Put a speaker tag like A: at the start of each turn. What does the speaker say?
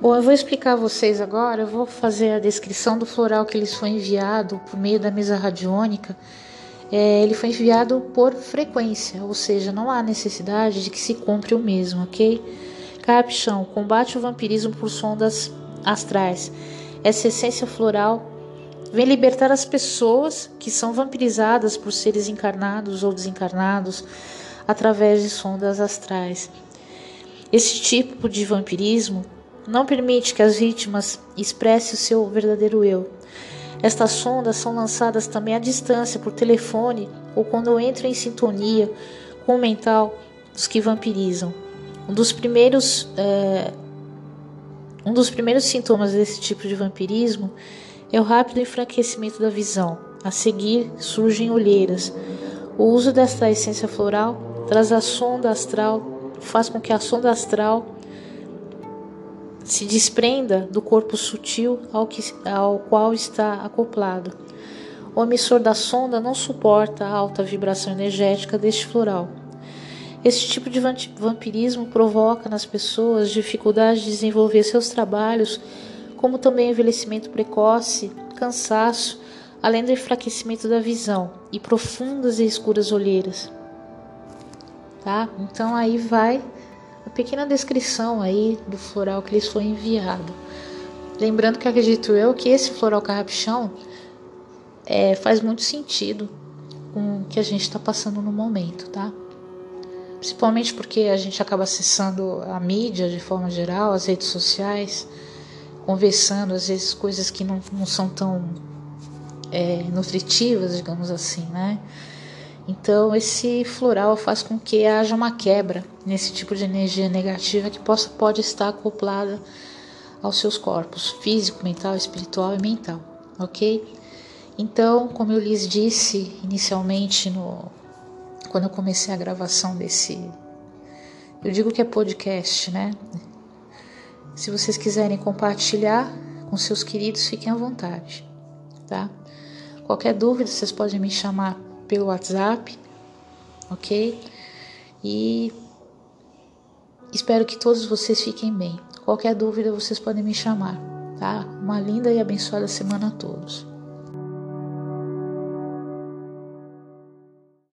A: Bom, eu vou explicar a vocês agora, eu vou fazer a descrição do floral que lhes foi enviado por meio da mesa radiônica. É, ele foi enviado por frequência, ou seja, não há necessidade de que se compre o mesmo, ok? Capchão, combate o vampirismo por sondas astrais. Essa essência floral vem libertar as pessoas que são vampirizadas por seres encarnados ou desencarnados através de sondas astrais. Esse tipo de vampirismo não permite que as vítimas expressem o seu verdadeiro eu. Estas sondas são lançadas também à distância por telefone ou quando entram em sintonia com o mental dos que vampirizam. Um dos primeiros, é, um dos primeiros sintomas desse tipo de vampirismo é o rápido enfraquecimento da visão. A seguir surgem olheiras. O uso desta essência floral traz a sonda astral, faz com que a sonda astral se desprenda do corpo sutil ao, que, ao qual está acoplado. O emissor da sonda não suporta a alta vibração energética deste floral. Este tipo de vampirismo provoca nas pessoas dificuldade de desenvolver seus trabalhos, como também envelhecimento precoce, cansaço, além do enfraquecimento da visão e profundas e escuras olheiras. Tá? Então aí vai uma pequena descrição aí do floral que lhes foi enviado. Lembrando que acredito eu que esse floral carrapichão é, faz muito sentido com o que a gente está passando no momento, tá? Principalmente porque a gente acaba acessando a mídia de forma geral, as redes sociais, conversando, às vezes coisas que não, não são tão é, nutritivas, digamos assim, né? Então, esse floral faz com que haja uma quebra nesse tipo de energia negativa que possa, pode estar acoplada aos seus corpos físico, mental, espiritual e mental, ok? Então, como eu lhes disse inicialmente no quando eu comecei a gravação desse eu digo que é podcast, né? Se vocês quiserem compartilhar com seus queridos, fiquem à vontade, tá? Qualquer dúvida, vocês podem me chamar pelo WhatsApp, ok? E espero que todos vocês fiquem bem. Qualquer dúvida vocês podem me chamar, tá? Uma linda e abençoada semana a todos.